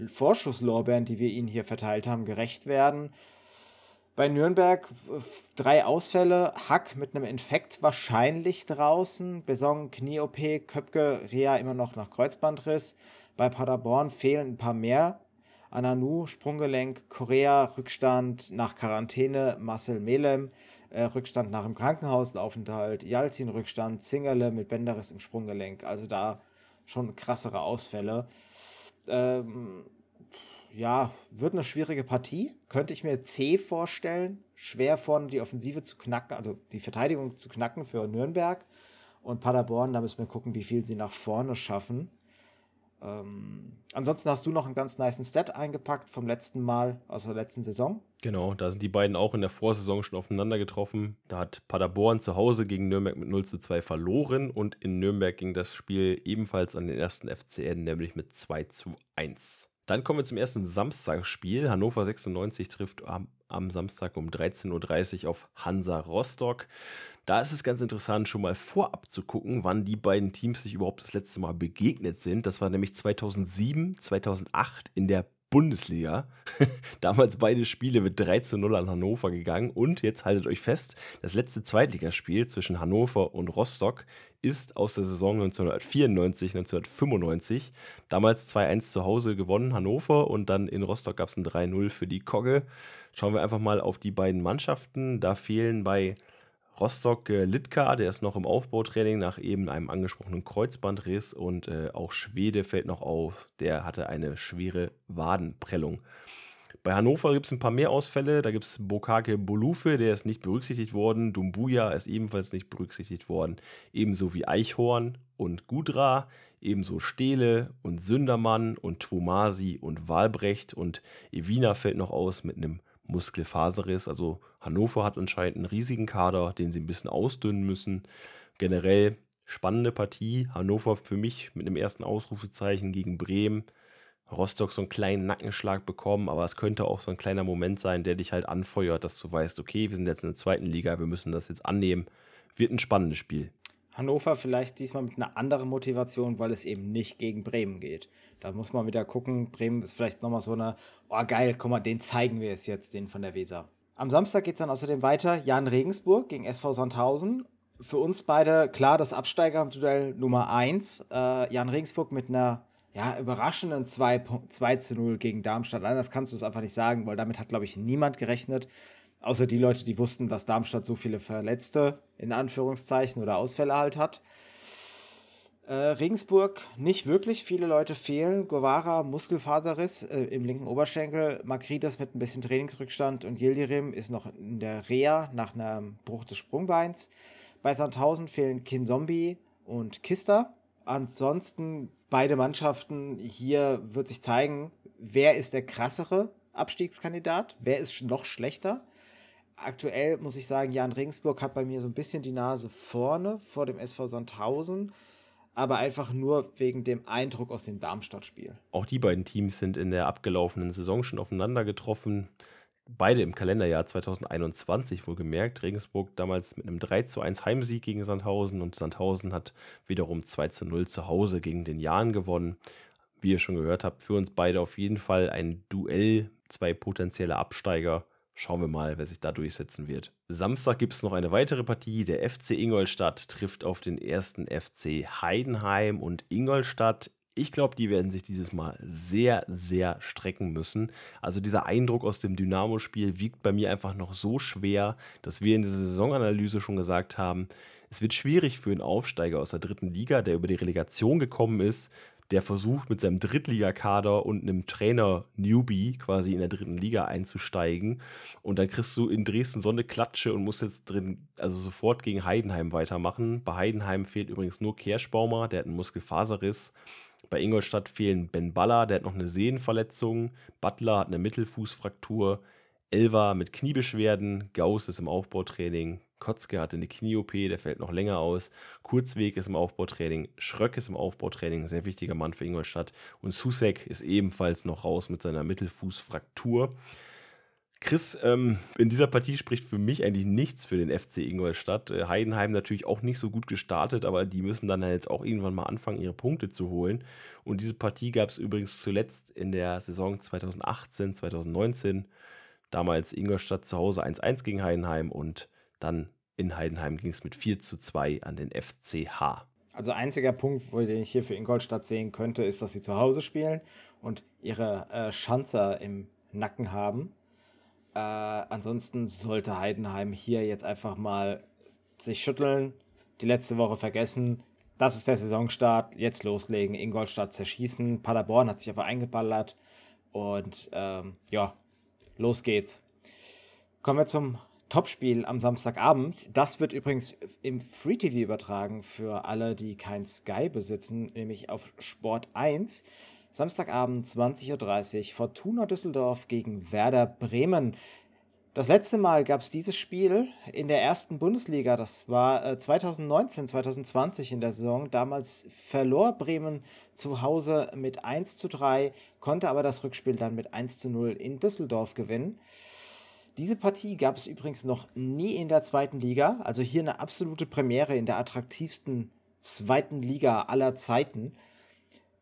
Vorschusslorbeeren, die wir ihnen hier verteilt haben, gerecht werden. Bei Nürnberg drei Ausfälle, Hack mit einem Infekt wahrscheinlich draußen, Beson Knie-OP, Köpke, Rea immer noch nach Kreuzbandriss. Bei Paderborn fehlen ein paar mehr Ananu, Sprunggelenk, Korea, Rückstand nach Quarantäne, Marcel Melem, äh, Rückstand nach dem Krankenhausaufenthalt, Jalzin Rückstand, Zingerle mit Bänderriss im Sprunggelenk. Also da schon krassere Ausfälle. Ähm, ja, wird eine schwierige Partie. Könnte ich mir C vorstellen. Schwer vorne die Offensive zu knacken, also die Verteidigung zu knacken für Nürnberg. Und Paderborn, da müssen wir gucken, wie viel sie nach vorne schaffen. Ähm, ansonsten hast du noch einen ganz nice Stat eingepackt vom letzten Mal, aus der letzten Saison. Genau, da sind die beiden auch in der Vorsaison schon aufeinander getroffen. Da hat Paderborn zu Hause gegen Nürnberg mit 0 zu 2 verloren und in Nürnberg ging das Spiel ebenfalls an den ersten FCN, nämlich mit 2 zu 1. Dann kommen wir zum ersten Samstagsspiel. Hannover 96 trifft am, am Samstag um 13.30 Uhr auf Hansa Rostock. Da ist es ganz interessant, schon mal vorab zu gucken, wann die beiden Teams sich überhaupt das letzte Mal begegnet sind. Das war nämlich 2007, 2008 in der Bundesliga. <laughs> Damals beide Spiele mit 3 zu 0 an Hannover gegangen. Und jetzt haltet euch fest, das letzte Zweitligaspiel zwischen Hannover und Rostock ist aus der Saison 1994, 1995. Damals 2-1 zu Hause gewonnen, Hannover. Und dann in Rostock gab es ein 3-0 für die Kogge. Schauen wir einfach mal auf die beiden Mannschaften. Da fehlen bei Rostock äh, Litka, der ist noch im Aufbautraining nach eben einem angesprochenen Kreuzbandriss und äh, auch Schwede fällt noch auf, der hatte eine schwere Wadenprellung. Bei Hannover gibt es ein paar mehr Ausfälle. Da gibt es Bokake Bolufe, der ist nicht berücksichtigt worden. Dumbuya ist ebenfalls nicht berücksichtigt worden. Ebenso wie Eichhorn und Gudra. Ebenso Stehle und Sündermann und Twomasi und Walbrecht. Und Evina fällt noch aus mit einem Muskelfaserriss. Also Hannover hat anscheinend einen riesigen Kader, den sie ein bisschen ausdünnen müssen. Generell spannende Partie. Hannover für mich mit einem ersten Ausrufezeichen gegen Bremen. Rostock so einen kleinen Nackenschlag bekommen, aber es könnte auch so ein kleiner Moment sein, der dich halt anfeuert, dass du weißt, okay, wir sind jetzt in der zweiten Liga, wir müssen das jetzt annehmen. Wird ein spannendes Spiel. Hannover vielleicht diesmal mit einer anderen Motivation, weil es eben nicht gegen Bremen geht. Da muss man wieder gucken, Bremen ist vielleicht nochmal so eine, oh geil, guck mal, den zeigen wir es jetzt, den von der Weser. Am Samstag geht es dann außerdem weiter, Jan Regensburg gegen SV Sandhausen. Für uns beide klar das Absteiger-Duell Nummer 1. Äh, Jan Regensburg mit einer ja, überraschenden 2, 2 zu 0 gegen Darmstadt. Anders kannst du es einfach nicht sagen, weil damit hat, glaube ich, niemand gerechnet. Außer die Leute, die wussten, dass Darmstadt so viele Verletzte in Anführungszeichen oder Ausfälle halt hat. Äh, Regensburg nicht wirklich, viele Leute fehlen. Guevara, Muskelfaserriss äh, im linken Oberschenkel. Makridas mit ein bisschen Trainingsrückstand und Yildirim ist noch in der Reha nach einem Bruch des Sprungbeins. Bei Sandhausen fehlen Kinzombie und Kista. Ansonsten beide Mannschaften, hier wird sich zeigen, wer ist der krassere Abstiegskandidat, wer ist noch schlechter aktuell muss ich sagen, Jan Regensburg hat bei mir so ein bisschen die Nase vorne vor dem SV Sandhausen, aber einfach nur wegen dem Eindruck aus dem Darmstadt-Spiel. Auch die beiden Teams sind in der abgelaufenen Saison schon aufeinander getroffen. beide im Kalenderjahr 2021 wohlgemerkt. Regensburg damals mit einem 3 zu 1 Heimsieg gegen Sandhausen und Sandhausen hat wiederum 2 zu 0 zu Hause gegen den Jahn gewonnen. Wie ihr schon gehört habt, für uns beide auf jeden Fall ein Duell, zwei potenzielle Absteiger. Schauen wir mal, wer sich da durchsetzen wird. Samstag gibt es noch eine weitere Partie. Der FC Ingolstadt trifft auf den ersten FC Heidenheim und Ingolstadt ich glaube, die werden sich dieses Mal sehr, sehr strecken müssen. Also dieser Eindruck aus dem Dynamo-Spiel wiegt bei mir einfach noch so schwer, dass wir in dieser Saisonanalyse schon gesagt haben, es wird schwierig für einen Aufsteiger aus der dritten Liga, der über die Relegation gekommen ist, der versucht mit seinem Drittligakader und einem Trainer-Newbie quasi in der dritten Liga einzusteigen. Und dann kriegst du in Dresden so eine Klatsche und musst jetzt drin, also sofort gegen Heidenheim weitermachen. Bei Heidenheim fehlt übrigens nur Kerschbaumer, der hat einen Muskelfaserriss. Bei Ingolstadt fehlen Ben Baller, der hat noch eine Sehnenverletzung. Butler hat eine Mittelfußfraktur. Elva mit Kniebeschwerden. Gauss ist im Aufbautraining. Kotzke hatte eine Knie-OP, der fällt noch länger aus. Kurzweg ist im Aufbautraining. Schröck ist im Aufbautraining, sehr wichtiger Mann für Ingolstadt. Und Susek ist ebenfalls noch raus mit seiner Mittelfußfraktur. Chris, ähm, in dieser Partie spricht für mich eigentlich nichts für den FC Ingolstadt. Äh, Heidenheim natürlich auch nicht so gut gestartet, aber die müssen dann jetzt auch irgendwann mal anfangen, ihre Punkte zu holen. Und diese Partie gab es übrigens zuletzt in der Saison 2018, 2019. Damals Ingolstadt zu Hause 1-1 gegen Heidenheim und dann in Heidenheim ging es mit 4 zu 2 an den FCH. Also einziger Punkt, wo ich hier für Ingolstadt sehen könnte, ist, dass sie zu Hause spielen und ihre äh, Schanzer im Nacken haben. Äh, ansonsten sollte Heidenheim hier jetzt einfach mal sich schütteln, die letzte Woche vergessen. Das ist der Saisonstart. Jetzt loslegen, Ingolstadt zerschießen. Paderborn hat sich aber eingeballert. Und ähm, ja, los geht's. Kommen wir zum Topspiel am Samstagabend. Das wird übrigens im Free TV übertragen für alle, die kein Sky besitzen, nämlich auf Sport 1. Samstagabend 20.30 Uhr Fortuna Düsseldorf gegen Werder Bremen. Das letzte Mal gab es dieses Spiel in der ersten Bundesliga. Das war äh, 2019, 2020 in der Saison. Damals verlor Bremen zu Hause mit 1 zu 3, konnte aber das Rückspiel dann mit 1 zu 0 in Düsseldorf gewinnen. Diese Partie gab es übrigens noch nie in der zweiten Liga. Also hier eine absolute Premiere in der attraktivsten zweiten Liga aller Zeiten.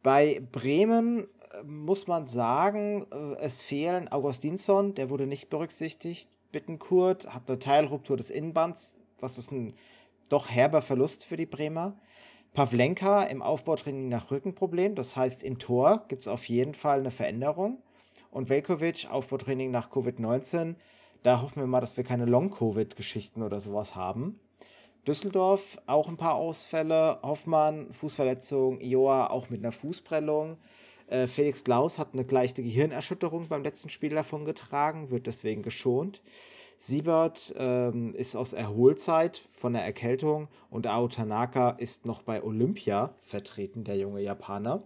Bei Bremen äh, muss man sagen, äh, es fehlen Augustinsson, der wurde nicht berücksichtigt. Bittenkurt hat eine Teilruptur des Innenbands. Das ist ein doch herber Verlust für die Bremer. Pavlenka im Aufbautraining nach Rückenproblem, das heißt im Tor gibt es auf jeden Fall eine Veränderung. Und Velkovic, Aufbautraining nach Covid-19, da hoffen wir mal, dass wir keine Long-Covid-Geschichten oder sowas haben. Düsseldorf auch ein paar Ausfälle. Hoffmann, Fußverletzung. Joa auch mit einer Fußprellung. Äh, Felix Klaus hat eine leichte Gehirnerschütterung beim letzten Spiel davon getragen, wird deswegen geschont. Siebert ähm, ist aus Erholzeit von der Erkältung und Ao Tanaka ist noch bei Olympia vertreten, der junge Japaner.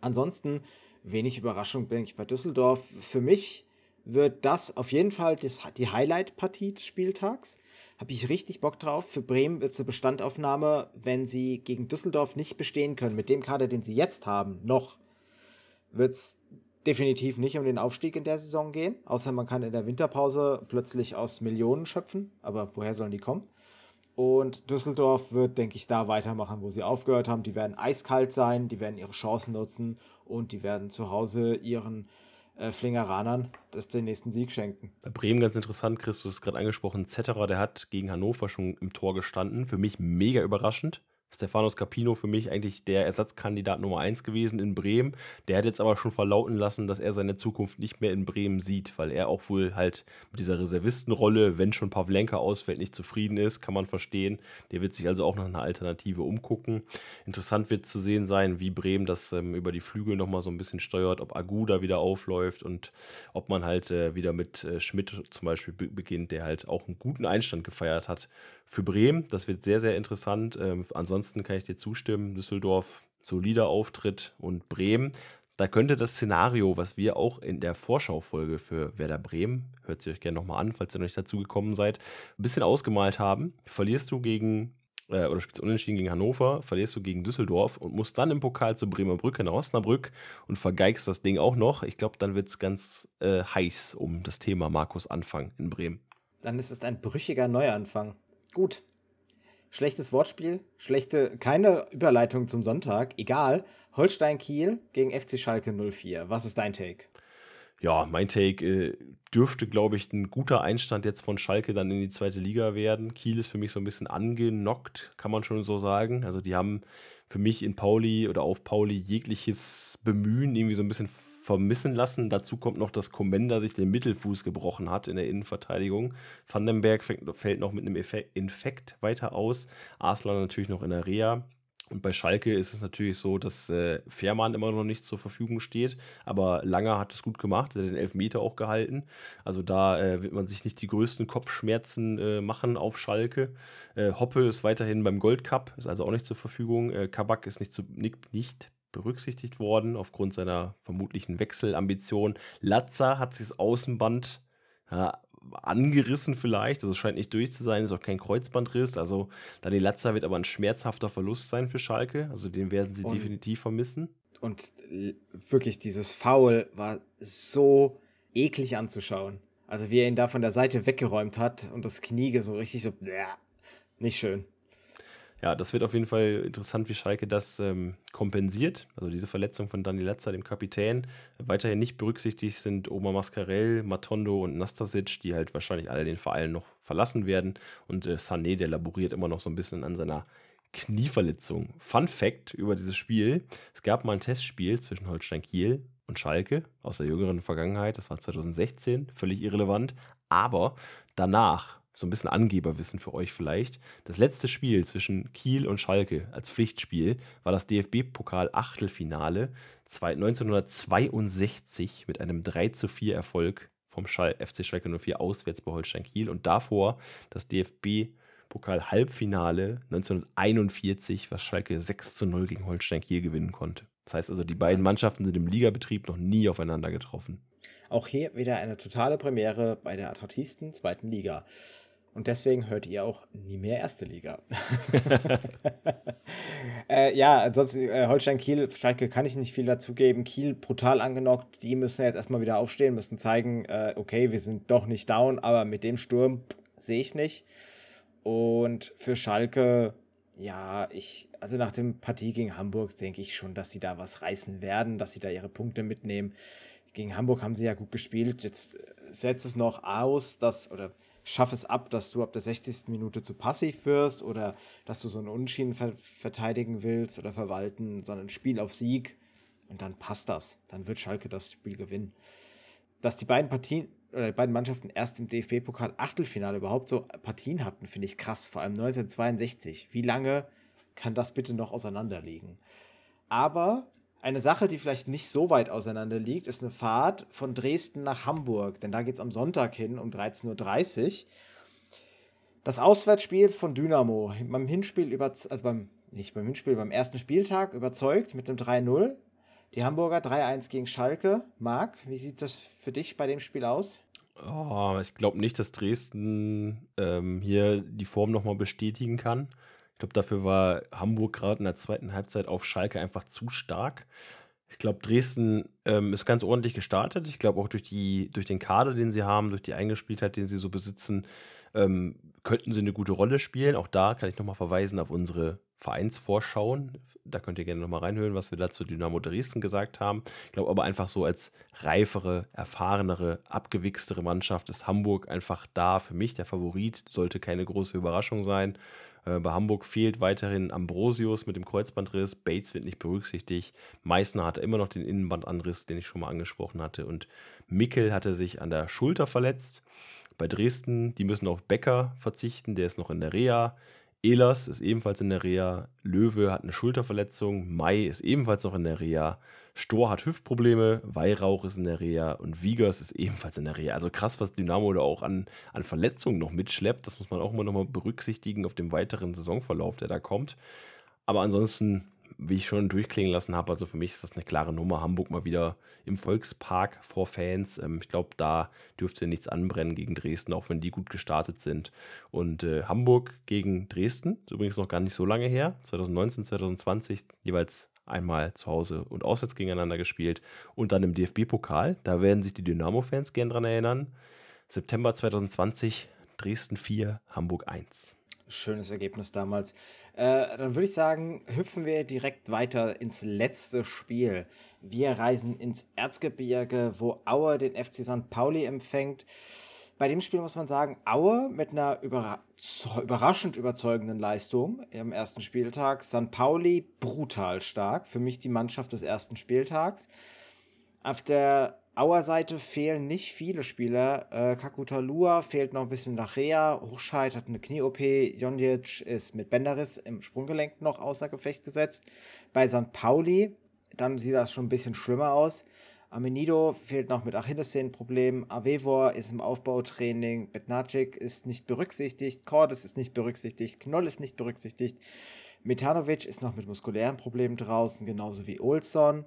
Ansonsten wenig Überraschung bin ich bei Düsseldorf. Für mich wird das auf jeden Fall das, die Highlight-Partie des Spieltags. Habe ich richtig Bock drauf. Für Bremen wird es eine Bestandaufnahme, wenn sie gegen Düsseldorf nicht bestehen können. Mit dem Kader, den sie jetzt haben, noch, wird es definitiv nicht um den Aufstieg in der Saison gehen. Außer man kann in der Winterpause plötzlich aus Millionen schöpfen. Aber woher sollen die kommen? Und Düsseldorf wird, denke ich, da weitermachen, wo sie aufgehört haben. Die werden eiskalt sein, die werden ihre Chancen nutzen und die werden zu Hause ihren äh, Flingeranern das den nächsten Sieg schenken. Bei Bremen ganz interessant, Chris, du hast gerade angesprochen, Zetterer, der hat gegen Hannover schon im Tor gestanden. Für mich mega überraschend. Stefanos Capino für mich eigentlich der Ersatzkandidat Nummer 1 gewesen in Bremen. Der hat jetzt aber schon verlauten lassen, dass er seine Zukunft nicht mehr in Bremen sieht, weil er auch wohl halt mit dieser Reservistenrolle, wenn schon Pavlenka ausfällt, nicht zufrieden ist, kann man verstehen. Der wird sich also auch nach einer Alternative umgucken. Interessant wird zu sehen sein, wie Bremen das ähm, über die Flügel nochmal so ein bisschen steuert, ob Aguda wieder aufläuft und ob man halt äh, wieder mit äh, Schmidt zum Beispiel beginnt, der halt auch einen guten Einstand gefeiert hat für Bremen. Das wird sehr, sehr interessant. Ähm, ansonsten kann ich dir zustimmen. Düsseldorf, solider Auftritt und Bremen. Da könnte das Szenario, was wir auch in der Vorschaufolge für Werder Bremen, hört sie euch gerne nochmal an, falls ihr noch nicht dazu gekommen seid, ein bisschen ausgemalt haben. Verlierst du gegen äh, oder spielst unentschieden gegen Hannover, verlierst du gegen Düsseldorf und musst dann im Pokal zu Bremer Brücke nach Osnabrück und vergeigst das Ding auch noch. Ich glaube, dann wird es ganz äh, heiß um das Thema Markus Anfang in Bremen. Dann ist es ein brüchiger Neuanfang. Gut. Schlechtes Wortspiel, schlechte, keine Überleitung zum Sonntag, egal. Holstein Kiel gegen FC Schalke 04. Was ist dein Take? Ja, mein Take äh, dürfte, glaube ich, ein guter Einstand jetzt von Schalke dann in die zweite Liga werden. Kiel ist für mich so ein bisschen angenockt, kann man schon so sagen. Also die haben für mich in Pauli oder auf Pauli jegliches Bemühen irgendwie so ein bisschen vermissen lassen. Dazu kommt noch, dass Komenda sich den Mittelfuß gebrochen hat in der Innenverteidigung. Vandenberg fällt noch mit einem Infekt weiter aus. Arslan natürlich noch in der Reha. Und bei Schalke ist es natürlich so, dass äh, Fährmann immer noch nicht zur Verfügung steht. Aber Langer hat es gut gemacht, er hat den Elfmeter auch gehalten. Also da äh, wird man sich nicht die größten Kopfschmerzen äh, machen auf Schalke. Äh, Hoppe ist weiterhin beim Goldcup, ist also auch nicht zur Verfügung. Äh, Kabak ist nicht, zu, nicht, nicht berücksichtigt worden aufgrund seiner vermutlichen Wechselambition. Latza hat sich das Außenband ja, angerissen vielleicht. Also es scheint nicht durch zu sein, ist auch kein Kreuzbandriss. Also Daniel Latza wird aber ein schmerzhafter Verlust sein für Schalke. Also den werden sie und, definitiv vermissen. Und wirklich, dieses Foul war so eklig anzuschauen. Also wie er ihn da von der Seite weggeräumt hat und das Knie so richtig so, nicht schön ja, das wird auf jeden Fall interessant, wie Schalke das ähm, kompensiert. Also diese Verletzung von Dani Letzer, dem Kapitän. Weiterhin nicht berücksichtigt sind Oma Mascarell, Matondo und Nastasic, die halt wahrscheinlich alle den Verein noch verlassen werden. Und äh, Sané, der laboriert immer noch so ein bisschen an seiner Knieverletzung. Fun Fact über dieses Spiel: Es gab mal ein Testspiel zwischen Holstein Kiel und Schalke aus der jüngeren Vergangenheit. Das war 2016, völlig irrelevant. Aber danach so ein bisschen Angeberwissen für euch vielleicht. Das letzte Spiel zwischen Kiel und Schalke als Pflichtspiel war das DFB-Pokal-Achtelfinale 1962 mit einem 3 zu 4 Erfolg vom FC Schalke 04 auswärts bei Holstein Kiel und davor das DFB-Pokal-Halbfinale 1941, was Schalke 6 zu 0 gegen Holstein Kiel gewinnen konnte. Das heißt also, die beiden Mannschaften sind im Ligabetrieb noch nie aufeinander getroffen. Auch hier wieder eine totale Premiere bei der attraktivsten zweiten Liga. Und deswegen hört ihr auch nie mehr erste Liga. <laughs> äh, ja, ansonsten äh, Holstein Kiel, Schalke kann ich nicht viel dazugeben. Kiel brutal angenockt. Die müssen jetzt erstmal wieder aufstehen, müssen zeigen, äh, okay, wir sind doch nicht down, aber mit dem Sturm sehe ich nicht. Und für Schalke, ja, ich, also nach dem Partie gegen Hamburg denke ich schon, dass sie da was reißen werden, dass sie da ihre Punkte mitnehmen. Gegen Hamburg haben sie ja gut gespielt. Jetzt setzt es noch aus, dass, oder schaff es ab, dass du ab der 60. Minute zu passiv wirst oder dass du so einen Unschieden ver verteidigen willst oder verwalten, sondern Spiel auf Sieg und dann passt das. Dann wird Schalke das Spiel gewinnen. Dass die beiden Partien oder die beiden Mannschaften erst im DFB-Pokal Achtelfinale überhaupt so Partien hatten, finde ich krass. Vor allem 1962. Wie lange kann das bitte noch auseinanderliegen? Aber eine Sache, die vielleicht nicht so weit auseinander liegt, ist eine Fahrt von Dresden nach Hamburg, denn da geht es am Sonntag hin um 13.30 Uhr. Das Auswärtsspiel von Dynamo beim Hinspiel über, also beim, nicht beim Hinspiel, beim ersten Spieltag überzeugt mit dem 3-0. Die Hamburger 3-1 gegen Schalke. Marc, wie sieht das für dich bei dem Spiel aus? Oh, ich glaube nicht, dass Dresden ähm, hier die Form nochmal bestätigen kann. Ich glaube, dafür war Hamburg gerade in der zweiten Halbzeit auf Schalke einfach zu stark. Ich glaube, Dresden ähm, ist ganz ordentlich gestartet. Ich glaube auch durch, die, durch den Kader, den sie haben, durch die Eingespieltheit, den sie so besitzen, ähm, könnten sie eine gute Rolle spielen. Auch da kann ich nochmal verweisen auf unsere Vereinsvorschauen. Da könnt ihr gerne nochmal reinhören, was wir dazu Dynamo Dresden gesagt haben. Ich glaube aber einfach so als reifere, erfahrenere, abgewichstere Mannschaft ist Hamburg einfach da für mich der Favorit. Sollte keine große Überraschung sein. Äh, bei Hamburg fehlt weiterhin Ambrosius mit dem Kreuzbandriss. Bates wird nicht berücksichtigt. Meißner hatte immer noch den Innenbandanriss, den ich schon mal angesprochen hatte. Und Mickel hatte sich an der Schulter verletzt. Bei Dresden, die müssen auf Becker verzichten, der ist noch in der Reha. Ehlers ist ebenfalls in der Reha. Löwe hat eine Schulterverletzung. Mai ist ebenfalls noch in der Reha. Stor hat Hüftprobleme. Weihrauch ist in der Reha. Und Wiegers ist ebenfalls in der Reha. Also krass, was Dynamo da auch an, an Verletzungen noch mitschleppt. Das muss man auch immer noch mal berücksichtigen auf dem weiteren Saisonverlauf, der da kommt. Aber ansonsten wie ich schon durchklingen lassen habe, also für mich ist das eine klare Nummer. Hamburg mal wieder im Volkspark vor Fans. Ähm, ich glaube, da dürfte nichts anbrennen gegen Dresden, auch wenn die gut gestartet sind. Und äh, Hamburg gegen Dresden, ist übrigens noch gar nicht so lange her, 2019, 2020, jeweils einmal zu Hause und auswärts gegeneinander gespielt. Und dann im DFB-Pokal, da werden sich die Dynamo-Fans gern dran erinnern. September 2020, Dresden 4, Hamburg 1. Schönes Ergebnis damals. Äh, dann würde ich sagen, hüpfen wir direkt weiter ins letzte Spiel. Wir reisen ins Erzgebirge, wo Aue den FC St. Pauli empfängt. Bei dem Spiel muss man sagen, Aue mit einer überra überraschend überzeugenden Leistung im ersten Spieltag. St. Pauli brutal stark. Für mich die Mannschaft des ersten Spieltags. Auf der Auer Seite fehlen nicht viele Spieler. Äh, Kakutalua fehlt noch ein bisschen nachher. Hochscheid hat eine Knie-OP. Jonjic ist mit Bänderriss im Sprunggelenk noch außer Gefecht gesetzt. Bei St. Pauli, dann sieht das schon ein bisschen schlimmer aus. Amenido fehlt noch mit Achillessehnenproblemen. Avevor ist im Aufbautraining. Betnacik ist nicht berücksichtigt. Cordes ist nicht berücksichtigt. Knoll ist nicht berücksichtigt. Metanovic ist noch mit muskulären Problemen draußen, genauso wie Olson.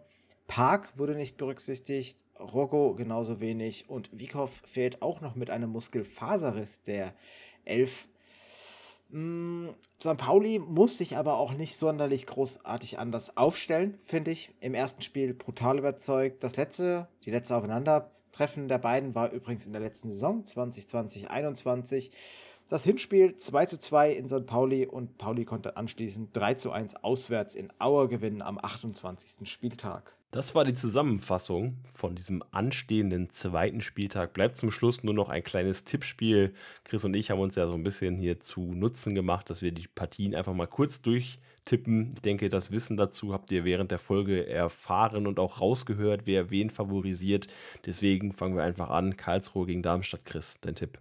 Park wurde nicht berücksichtigt. Rocco genauso wenig und Wiekow fehlt auch noch mit einem Muskelfaserriss der Elf. Mm, St. Pauli muss sich aber auch nicht sonderlich großartig anders aufstellen, finde ich. Im ersten Spiel brutal überzeugt. Das letzte, die letzte Aufeinandertreffen der beiden war übrigens in der letzten Saison 2020-21. Das Hinspiel 2 zu 2 in St. Pauli und Pauli konnte anschließend 3 zu 1 auswärts in Auer gewinnen am 28. Spieltag. Das war die Zusammenfassung von diesem anstehenden zweiten Spieltag. Bleibt zum Schluss nur noch ein kleines Tippspiel. Chris und ich haben uns ja so ein bisschen hier zu Nutzen gemacht, dass wir die Partien einfach mal kurz durchtippen. Ich denke, das Wissen dazu habt ihr während der Folge erfahren und auch rausgehört, wer wen favorisiert. Deswegen fangen wir einfach an. Karlsruhe gegen Darmstadt. Chris, dein Tipp.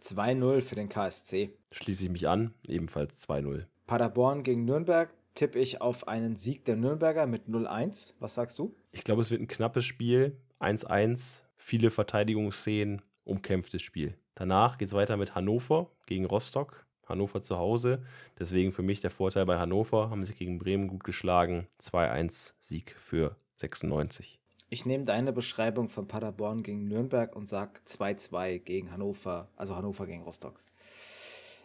2-0 für den KSC. Schließe ich mich an, ebenfalls 2-0. Paderborn gegen Nürnberg tippe ich auf einen Sieg der Nürnberger mit 0-1. Was sagst du? Ich glaube, es wird ein knappes Spiel. 1-1, viele Verteidigungsszenen, umkämpftes Spiel. Danach geht es weiter mit Hannover gegen Rostock. Hannover zu Hause. Deswegen für mich der Vorteil bei Hannover. Haben sich gegen Bremen gut geschlagen. 2-1 Sieg für 96. Ich nehme deine Beschreibung von Paderborn gegen Nürnberg und sage 2-2 gegen Hannover, also Hannover gegen Rostock.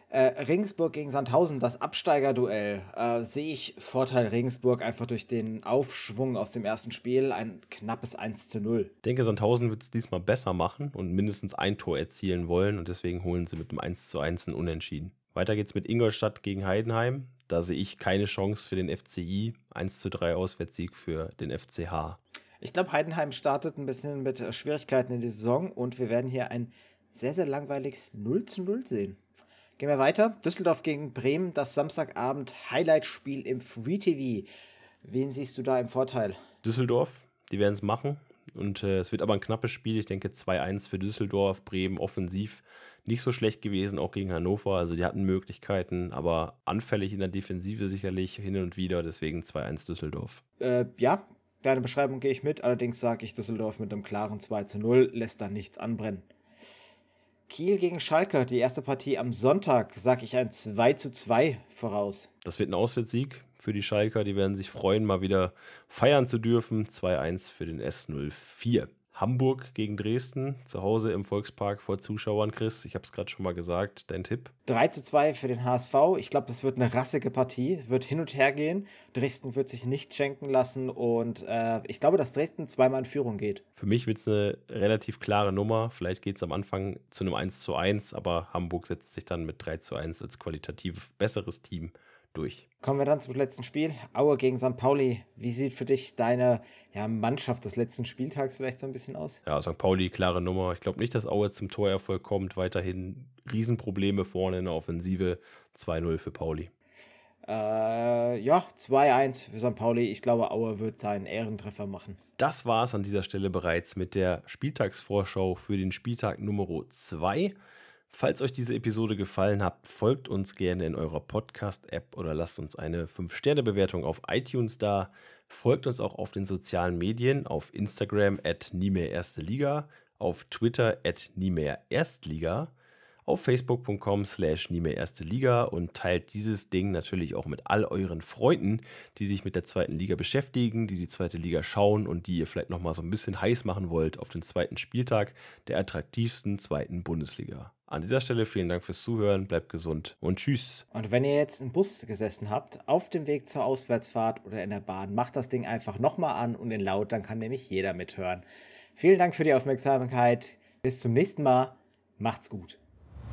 Äh, Regensburg gegen Sandhausen, das Absteigerduell, äh, sehe ich Vorteil Regensburg einfach durch den Aufschwung aus dem ersten Spiel, ein knappes 1 zu 0. Ich denke, Sandhausen wird es diesmal besser machen und mindestens ein Tor erzielen wollen und deswegen holen sie mit dem 1 zu 1 ein Unentschieden. Weiter geht's mit Ingolstadt gegen Heidenheim. Da sehe ich keine Chance für den FCI. 1 zu 3 Auswärtssieg für den FCH. Ich glaube, Heidenheim startet ein bisschen mit äh, Schwierigkeiten in die Saison und wir werden hier ein sehr, sehr langweiliges 0 zu 0 sehen. Gehen wir weiter. Düsseldorf gegen Bremen, das Samstagabend Highlight-Spiel im Free TV. Wen siehst du da im Vorteil? Düsseldorf, die werden es machen. Und äh, es wird aber ein knappes Spiel. Ich denke 2-1 für Düsseldorf. Bremen offensiv nicht so schlecht gewesen, auch gegen Hannover. Also die hatten Möglichkeiten, aber anfällig in der Defensive sicherlich hin und wieder. Deswegen 2-1 Düsseldorf. Äh, ja, Deine Beschreibung gehe ich mit, allerdings sage ich Düsseldorf mit einem klaren 2 zu 0, lässt da nichts anbrennen. Kiel gegen Schalke, die erste Partie am Sonntag, sage ich ein 2 zu 2 voraus. Das wird ein Auswärtssieg für die Schalker, die werden sich freuen, mal wieder feiern zu dürfen. 2-1 für den S04. Hamburg gegen Dresden, zu Hause im Volkspark vor Zuschauern. Chris, ich habe es gerade schon mal gesagt, dein Tipp? 3 zu 2 für den HSV. Ich glaube, das wird eine rassige Partie, wird hin und her gehen. Dresden wird sich nicht schenken lassen und äh, ich glaube, dass Dresden zweimal in Führung geht. Für mich wird es eine relativ klare Nummer. Vielleicht geht es am Anfang zu einem 1 zu 1, aber Hamburg setzt sich dann mit 3 zu 1 als qualitativ besseres Team durch. Kommen wir dann zum letzten Spiel. Aue gegen St. Pauli. Wie sieht für dich deine ja, Mannschaft des letzten Spieltags vielleicht so ein bisschen aus? Ja, St. Pauli, klare Nummer. Ich glaube nicht, dass Aue zum Torerfolg kommt. Weiterhin Riesenprobleme vorne in der Offensive. 2-0 für Pauli. Äh, ja, 2-1 für St. Pauli. Ich glaube, Aue wird seinen Ehrentreffer machen. Das war es an dieser Stelle bereits mit der Spieltagsvorschau für den Spieltag Nummer 2. Falls euch diese Episode gefallen hat, folgt uns gerne in eurer Podcast-App oder lasst uns eine 5-Sterne-Bewertung auf iTunes da. Folgt uns auch auf den sozialen Medien, auf Instagram at nie mehr erste Liga, auf Twitter at nie mehr Erstliga. Auf facebook.com slash nie mehr erste Liga und teilt dieses Ding natürlich auch mit all euren Freunden, die sich mit der zweiten Liga beschäftigen, die die zweite Liga schauen und die ihr vielleicht nochmal so ein bisschen heiß machen wollt auf den zweiten Spieltag der attraktivsten zweiten Bundesliga. An dieser Stelle vielen Dank fürs Zuhören, bleibt gesund und tschüss. Und wenn ihr jetzt im Bus gesessen habt, auf dem Weg zur Auswärtsfahrt oder in der Bahn, macht das Ding einfach nochmal an und in laut, dann kann nämlich jeder mithören. Vielen Dank für die Aufmerksamkeit. Bis zum nächsten Mal. Macht's gut.